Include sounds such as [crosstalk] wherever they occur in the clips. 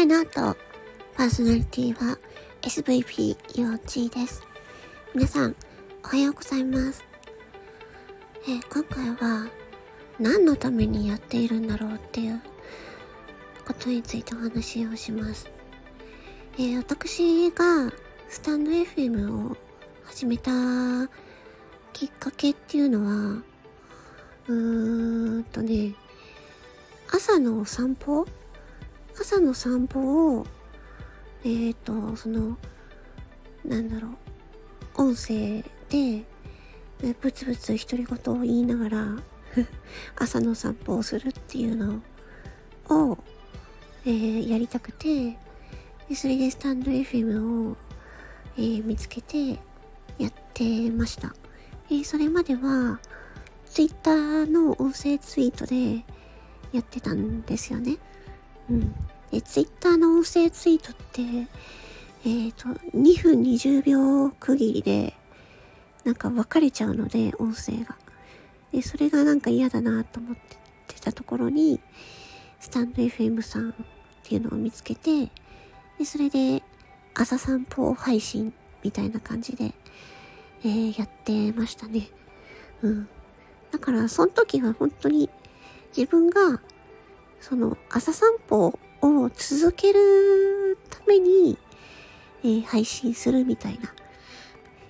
声の後、パーソナリティは SVP 幼稚です。皆さん、おはようございます。えー、今回は何のためにやっているんだろうっていうことについてお話をします。えー、私がスタンド FM を始めたきっかけっていうのは、うーんとね、朝のお散歩朝の散歩を、えっ、ー、と、その、なんだろう、音声で、ブツブツ独り言を言いながら [laughs] 朝の散歩をするっていうのを、えー、やりたくてで、それでスタンド FM を、えー、見つけてやってました。えー、それまでは、ツイッターの音声ツイートでやってたんですよね。うん。で、ツイッターの音声ツイートって、えっ、ー、と、2分20秒区切りで、なんか分かれちゃうので、音声が。で、それがなんか嫌だなと思ってたところに、スタンド FM さんっていうのを見つけて、で、それで朝散歩配信みたいな感じで、えー、やってましたね。うん。だから、その時は本当に自分が、その朝散歩を続けるために、えー、配信するみたいな、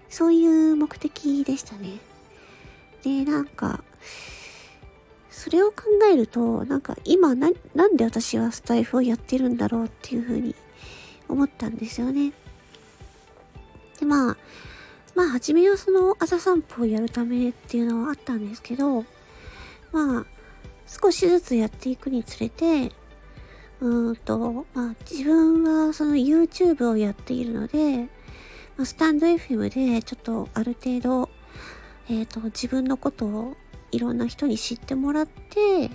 そういう目的でしたね。で、なんか、それを考えると、なんか今な、なんで私はスタイフをやってるんだろうっていうふうに思ったんですよね。で、まあ、まあ、初めはその朝散歩をやるためっていうのはあったんですけど、まあ、少しずつやっていくにつれて、うんと、まあ、自分はその YouTube をやっているので、まあ、スタンド FM でちょっとある程度、えっ、ー、と、自分のことをいろんな人に知ってもらって、で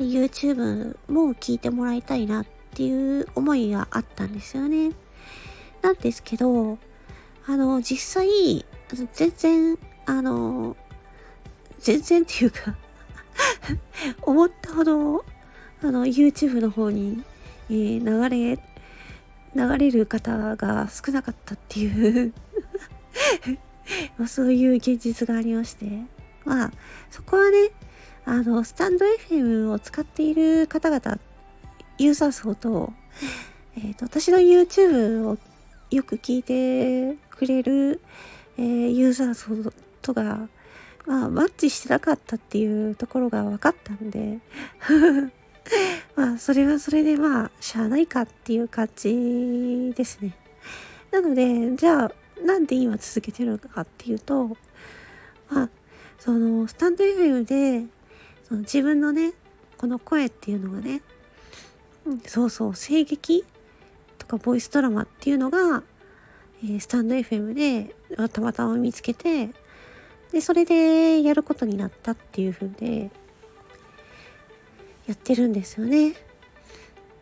YouTube も聞いてもらいたいなっていう思いがあったんですよね。なんですけど、あの、実際、全然、あの、全然っていうか [laughs] 思ったほど、あの、YouTube の方に、えー、流れ、流れる方が少なかったっていう [laughs] まあ、そういう現実がありまして。まあ、そこはね、あの、スタンド FM を使っている方々、ユーザー層と、えっ、ー、と、私の YouTube をよく聞いてくれる、えー、ユーザー層とが、まあ、マッチしてなかったっていうところが分かったんで [laughs] まあ、それはそれでまあ、しゃあないかっていう感じですね。なので、じゃあ、なんで今続けてるのかっていうと、まあ、その、スタンド FM で、その自分のね、この声っていうのがね、そうそう、声劇とかボイスドラマっていうのが、えー、スタンド FM でたまたま見つけて、で、それでやることになったっていう風で、やってるんですよね。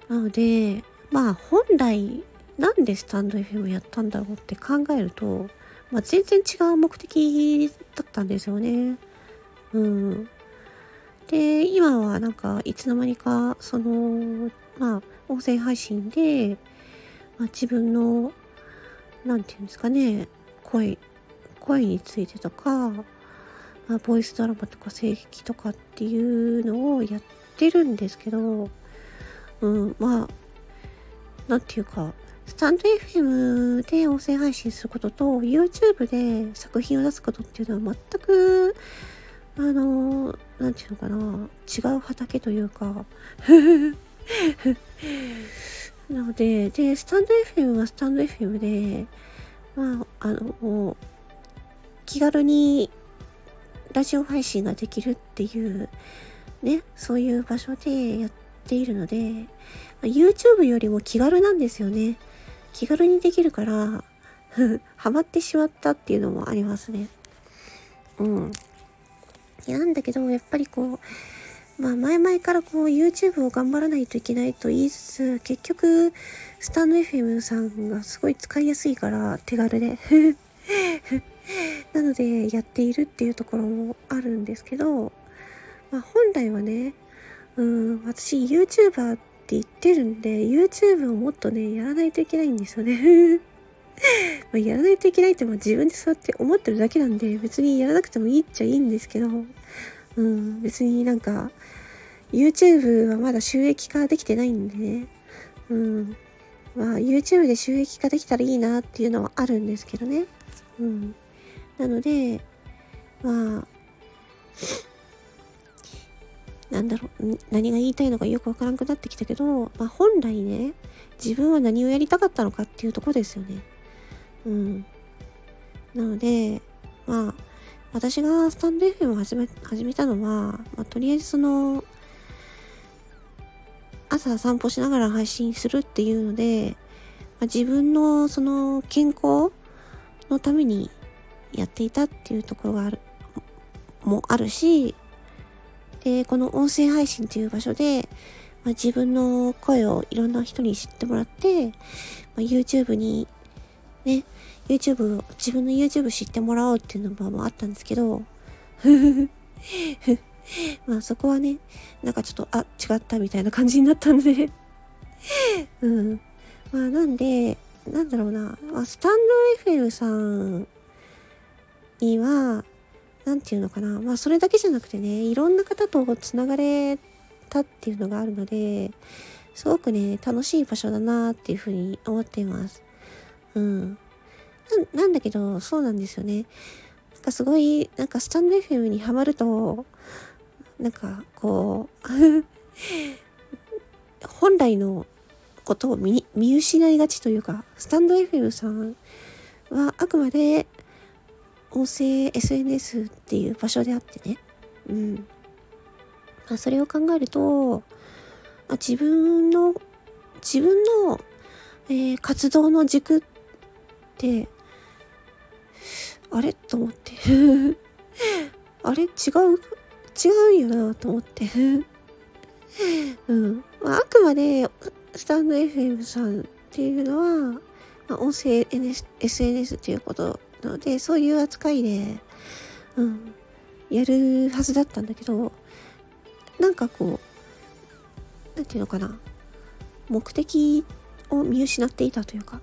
なので、まあ本来、なんでスタンド FM やったんだろうって考えると、まあ全然違う目的だったんですよね。うん。で、今はなんかいつの間にか、その、まあ音声配信で、まあ、自分の、なんていうんですかね、声、声についてとか、まあ、ボイスドラマとか声劇とかっていうのをやってるんですけど、うん、まあ、なんていうか、スタンド FM で音声配信することと YouTube で作品を出すことっていうのは全くあの、なんていうのかな、違う畑というか [laughs] なので、で、スタンド FM はスタンド FM で、まあ、あの、気軽にラジオ配信ができるっていう、ね、そういう場所でやっているので、YouTube よりも気軽なんですよね。気軽にできるから、[laughs] ハマってしまったっていうのもありますね。うん。いや、なんだけど、やっぱりこう、まあ前々からこう YouTube を頑張らないといけないと言いつつ、結局、スタンド FM さんがすごい使いやすいから手軽で [laughs] なのでやっているっていうところもあるんですけど、まあ本来はね、うん、私 YouTuber って言ってるんで、YouTube をもっとね、やらないといけないんですよね。[laughs] まやらないといけないってまあ自分でそうやって思ってるだけなんで、別にやらなくてもいいっちゃいいんですけど、うん、別になんか、YouTube はまだ収益化できてないんでね、うん、まあ YouTube で収益化できたらいいなっていうのはあるんですけどね。うん。なので、まあ、なんだろう、何が言いたいのかよくわからなくなってきたけど、まあ本来ね、自分は何をやりたかったのかっていうとこですよね。うん。なので、まあ、私がスタンド FM を始め始めたのは、まあ、とりあえずその、朝散歩しながら配信するっていうので、まあ、自分のその健康のためにやっていたっていうところがある、もあるし、で、この音声配信という場所で、まあ、自分の声をいろんな人に知ってもらって、まあ、YouTube に、ね、YouTube、自分の YouTube 知ってもらおうっていうのもあったんですけど、[laughs] まあそこはね、なんかちょっと、あ、違ったみたいな感じになったんで [laughs] うん。まあなんで、なんだろうな、スタンド FM さんには、なんていうのかな、まあそれだけじゃなくてね、いろんな方と繋がれたっていうのがあるので、すごくね、楽しい場所だなっていうふうに思っています。うん。なんだけど、そうなんですよね。なんかすごい、なんかスタンド FM にハマると、なんかこう [laughs] 本来のことを見失いがちというか、スタンド FM さんはあくまで音声 SNS っていう場所であってね。うん。まあ、それを考えると、あ、自分の、自分の、えー、活動の軸って、あれ？と思って [laughs] あれ？違う？違うよなと思って [laughs] うん。まあ、あくまで、スタンド FM さんっていうのは、まあ、音声 SNS っていうことなので、そういう扱いで、うん、やるはずだったんだけど、なんかこう、なんていうのかな、目的を見失っていたというか、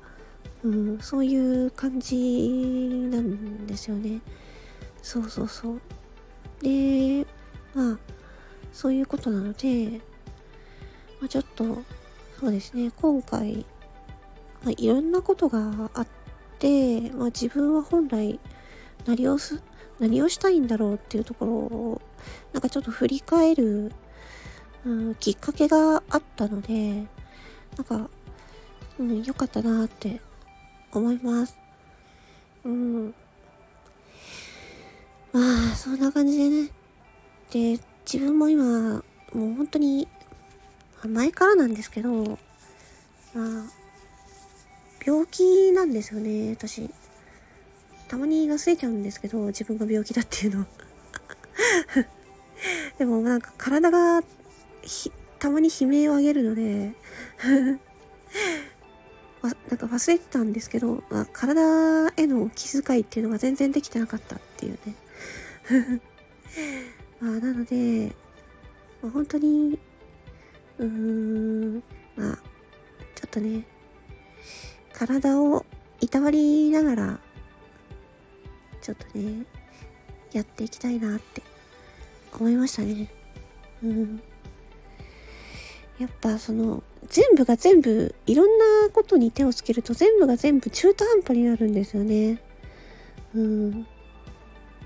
うん、そういう感じなんですよね。そうそうそう。で、まあ、そういうことなので、まあ、ちょっと、そうですね、今回、まあ、いろんなことがあって、まあ、自分は本来何をす、何をしたいんだろうっていうところを、なんかちょっと振り返る、うん、きっかけがあったので、なんか、うん、良かったなって思います。うん。まあ、そんな感じでね、で、自分も今、もう本当に、前からなんですけど、まあ、病気なんですよね、私。たまに忘れちゃうんですけど、自分が病気だっていうの。[laughs] でもなんか体がたまに悲鳴を上げるので [laughs] なんか忘れてたんですけど、まあ、体への気遣いっていうのが全然できてなかったっていうね。[laughs] まあ、なので、まあ、本当に、うーん、まあ、ちょっとね、体をいたわりながら、ちょっとね、やっていきたいなって思いましたね。うん。やっぱその、全部が全部、いろんなことに手をつけると全部が全部中途半端になるんですよね。うん。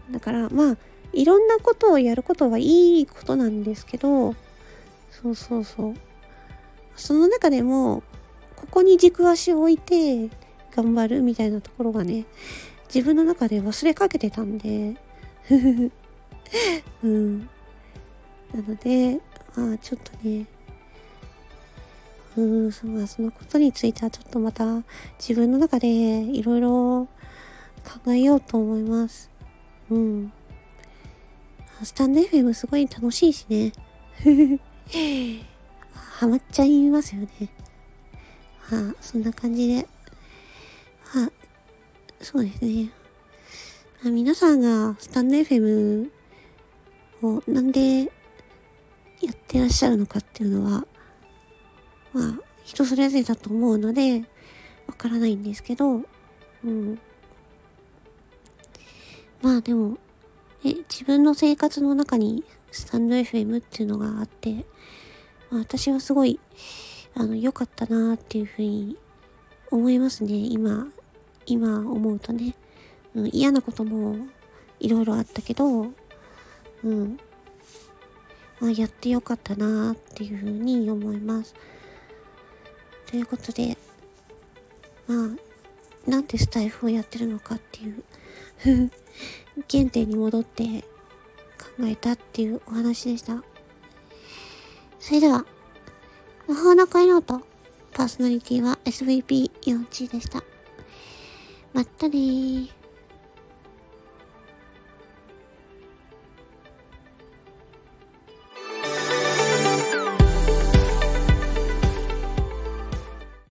だから、まあ、いろんなことをやることはいいことなんですけど、そうそうそう。その中でも、ここに軸足を置いて頑張るみたいなところがね、自分の中で忘れかけてたんで、[laughs] うん。なので、まあちょっとね、うん、そまあ、そのことについてはちょっとまた自分の中でいろいろ考えようと思います。うん。スタンド FM すごい楽しいしね。[laughs] ハマっちゃいますよね。まあ、そんな感じで。まあ、そうですね。あ、皆さんがスタンド FM をなんでやってらっしゃるのかっていうのは、まあ、人それぞれだと思うので、わからないんですけど、うん。まあでも、え、自分の生活の中にスタンド FM っていうのがあって、まあ、私はすごい、あの、良かったなっていうふうに思いますね。今、今思うとね。うん、嫌なこともいろいろあったけど、うん。まあ、やってよかったなっていうふうに思います。ということで、まあ、なんでスタイフをやってるのかっていう原点に戻ってえたっていうお話でした。それでは、魔法の恋ノート、パーソナリティは SVP41 でした。まったねー。